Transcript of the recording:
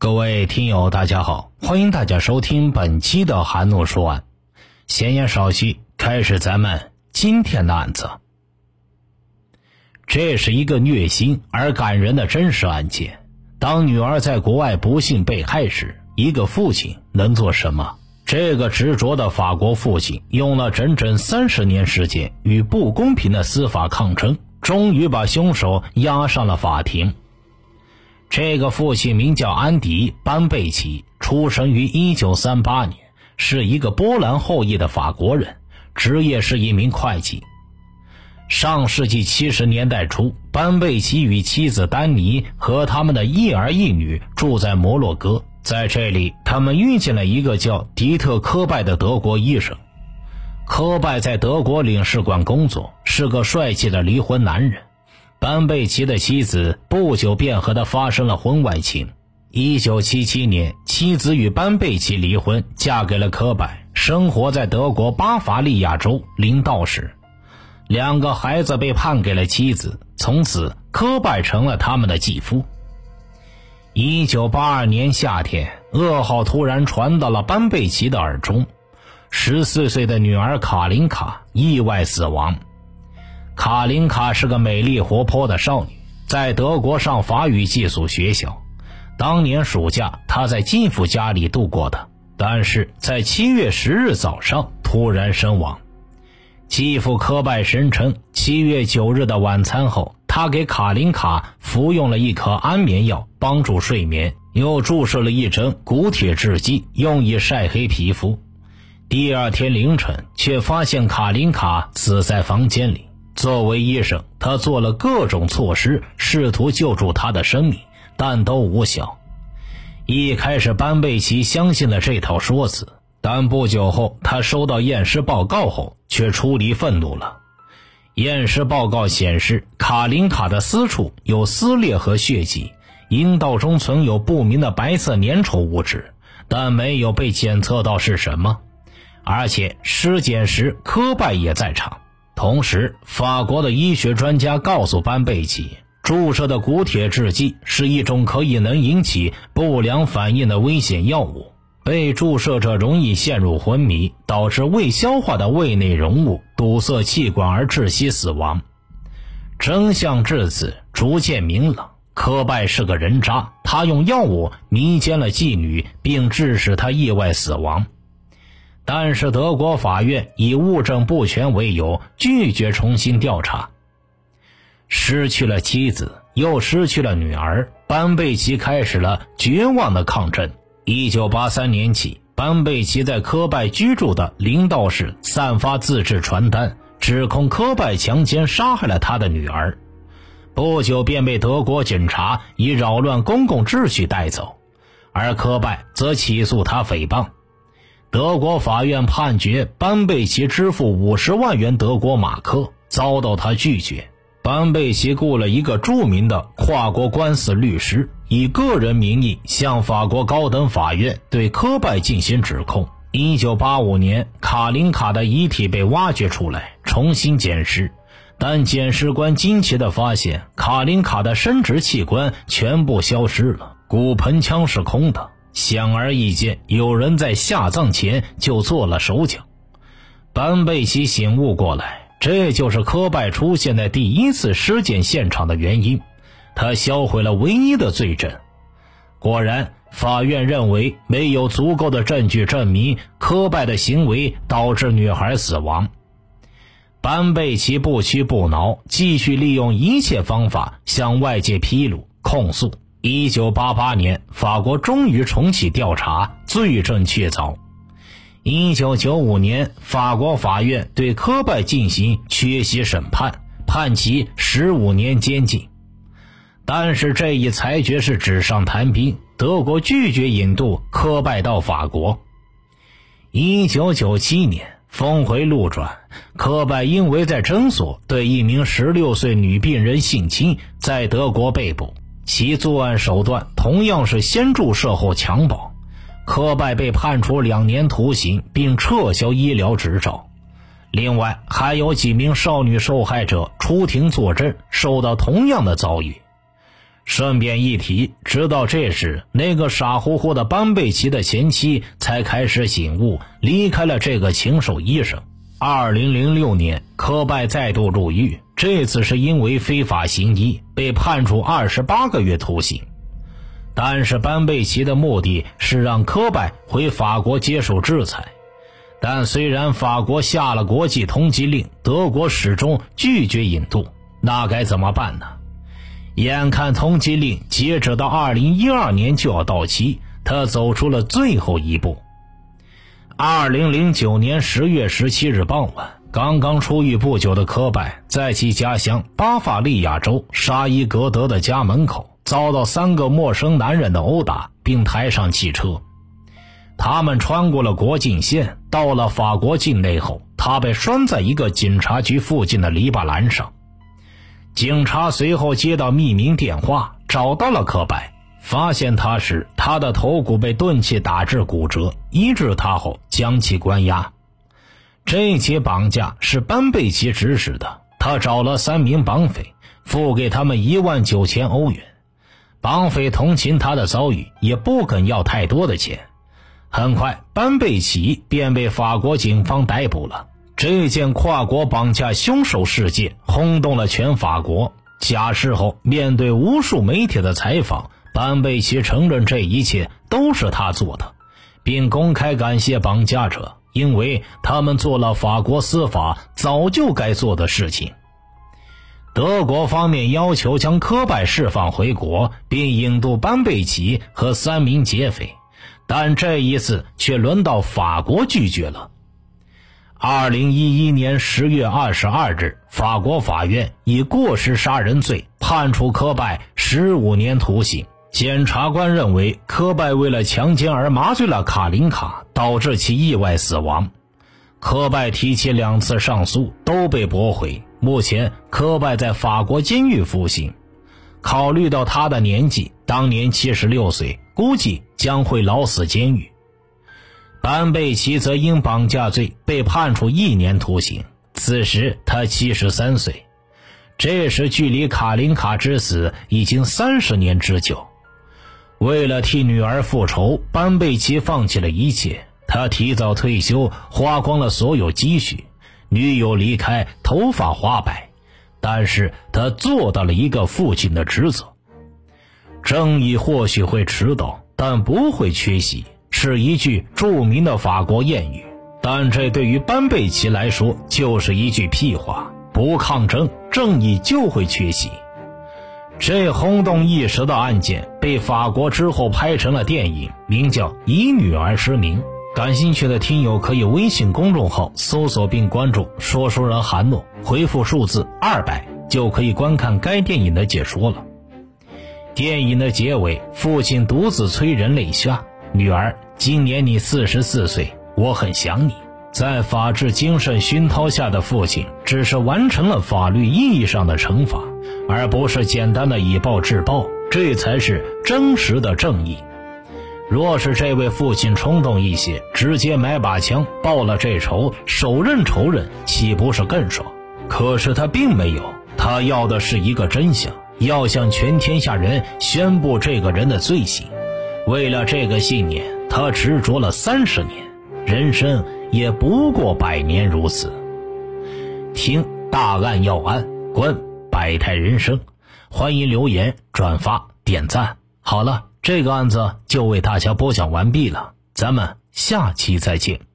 各位听友，大家好，欢迎大家收听本期的韩诺说案。闲言少叙，开始咱们今天的案子。这是一个虐心而感人的真实案件。当女儿在国外不幸被害时，一个父亲能做什么？这个执着的法国父亲用了整整三十年时间，与不公平的司法抗争，终于把凶手押上了法庭。这个父亲名叫安迪·班贝奇，出生于1938年，是一个波兰后裔的法国人，职业是一名会计。上世纪70年代初，班贝奇与妻子丹尼和他们的一儿一女住在摩洛哥，在这里，他们遇见了一个叫迪特·科拜的德国医生。科拜在德国领事馆工作，是个帅气的离婚男人。班贝奇的妻子不久便和他发生了婚外情。一九七七年，妻子与班贝奇离婚，嫁给了科拜，生活在德国巴伐利亚州林道市。两个孩子被判给了妻子，从此科拜成了他们的继父。一九八二年夏天，噩耗突然传到了班贝奇的耳中：十四岁的女儿卡琳卡意外死亡。卡琳卡是个美丽活泼的少女，在德国上法语寄宿学校。当年暑假，她在继父家里度过的，但是在七月十日早上突然身亡。继父科拜声称，七月九日的晚餐后，他给卡琳卡服用了一颗安眠药，帮助睡眠，又注射了一针骨铁制剂，用以晒黑皮肤。第二天凌晨，却发现卡琳卡死在房间里。作为医生，他做了各种措施，试图救助他的生命，但都无效。一开始，班贝奇相信了这套说辞，但不久后，他收到验尸报告后，却出离愤怒了。验尸报告显示，卡琳卡的私处有撕裂和血迹，阴道中存有不明的白色粘稠物质，但没有被检测到是什么。而且尸检时，科拜也在场。同时，法国的医学专家告诉班贝奇，注射的骨铁制剂是一种可以能引起不良反应的危险药物，被注射者容易陷入昏迷，导致未消化的胃内容物堵塞气管而窒息死亡。真相至此逐渐明朗：科拜是个人渣，他用药物迷奸了妓女，并致使她意外死亡。但是德国法院以物证不全为由拒绝重新调查。失去了妻子，又失去了女儿，班贝奇开始了绝望的抗争。一九八三年起，班贝奇在科拜居住的林道市散发自制传单，指控科拜强奸杀害了他的女儿。不久便被德国警察以扰乱公共秩序带走，而科拜则起诉他诽谤。德国法院判决班贝奇支付五十万元德国马克，遭到他拒绝。班贝奇雇了一个著名的跨国官司律师，以个人名义向法国高等法院对科拜进行指控。一九八五年，卡琳卡的遗体被挖掘出来，重新检尸，但检尸官惊奇地发现，卡琳卡的生殖器官全部消失了，骨盆腔是空的。显而易见，有人在下葬前就做了手脚。班贝奇醒悟过来，这就是科拜出现在第一次尸检现场的原因。他销毁了唯一的罪证。果然，法院认为没有足够的证据证明科拜的行为导致女孩死亡。班贝奇不屈不挠，继续利用一切方法向外界披露控诉。一九八八年，法国终于重启调查，罪证确凿。一九九五年，法国法院对科拜进行缺席审判，判其十五年监禁。但是这一裁决是纸上谈兵，德国拒绝引渡科拜到法国。一九九七年，峰回路转，科拜因为在诊所对一名十六岁女病人性侵，在德国被捕。其作案手段同样是先注射后强暴，科拜被判处两年徒刑，并撤销医疗执照。另外，还有几名少女受害者出庭作证，受到同样的遭遇。顺便一提，直到这时，那个傻乎乎的班贝奇的前妻才开始醒悟，离开了这个禽兽医生。二零零六年，科拜再度入狱，这次是因为非法行医，被判处二十八个月徒刑。但是班贝奇的目的是让科拜回法国接受制裁。但虽然法国下了国际通缉令，德国始终拒绝引渡，那该怎么办呢？眼看通缉令截止到二零一二年就要到期，他走出了最后一步。二零零九年十月十七日傍晚，刚刚出狱不久的科拜，在其家乡巴伐利亚州沙伊格德的家门口，遭到三个陌生男人的殴打，并抬上汽车。他们穿过了国境线，到了法国境内后，他被拴在一个警察局附近的篱笆栏上。警察随后接到匿名电话，找到了科拜。发现他时，他的头骨被钝器打至骨折。医治他后，将其关押。这起绑架是班贝奇指使的。他找了三名绑匪，付给他们一万九千欧元。绑匪同情他的遭遇，也不肯要太多的钱。很快，班贝奇便被法国警方逮捕了。这件跨国绑架凶手事件轰动了全法国。假释后，面对无数媒体的采访，班贝奇承认这一切都是他做的，并公开感谢绑架者，因为他们做了法国司法早就该做的事情。德国方面要求将科拜释放回国，并引渡班贝奇和三名劫匪，但这一次却轮到法国拒绝了。二零一一年十月二十二日，法国法院以过失杀人罪判处科拜十五年徒刑。检察官认为，科拜为了强奸而麻醉了卡琳卡，导致其意外死亡。科拜提起两次上诉都被驳回。目前，科拜在法国监狱服刑。考虑到他的年纪，当年七十六岁，估计将会老死监狱。班贝奇则因绑架罪被判处一年徒刑，此时他七十三岁。这时距离卡琳卡之死已经三十年之久。为了替女儿复仇，班贝奇放弃了一切。他提早退休，花光了所有积蓄。女友离开，头发花白，但是他做到了一个父亲的职责。正义或许会迟到，但不会缺席。是一句著名的法国谚语，但这对于班贝奇来说就是一句屁话。不抗争，正义就会缺席。这轰动一时的案件被法国之后拍成了电影，名叫《以女儿失明》。感兴趣的听友可以微信公众号搜索并关注“说书人韩诺”，回复数字二百就可以观看该电影的解说了。电影的结尾，父亲独自催人泪下。女儿，今年你四十四岁，我很想你。在法治精神熏陶下的父亲，只是完成了法律意义上的惩罚，而不是简单的以暴制暴，这才是真实的正义。若是这位父亲冲动一些，直接买把枪报了这仇，手刃仇人，岂不是更爽？可是他并没有，他要的是一个真相，要向全天下人宣布这个人的罪行。为了这个信念，他执着了三十年，人生也不过百年如此。听大案要案，观百态人生，欢迎留言、转发、点赞。好了，这个案子就为大家播讲完毕了，咱们下期再见。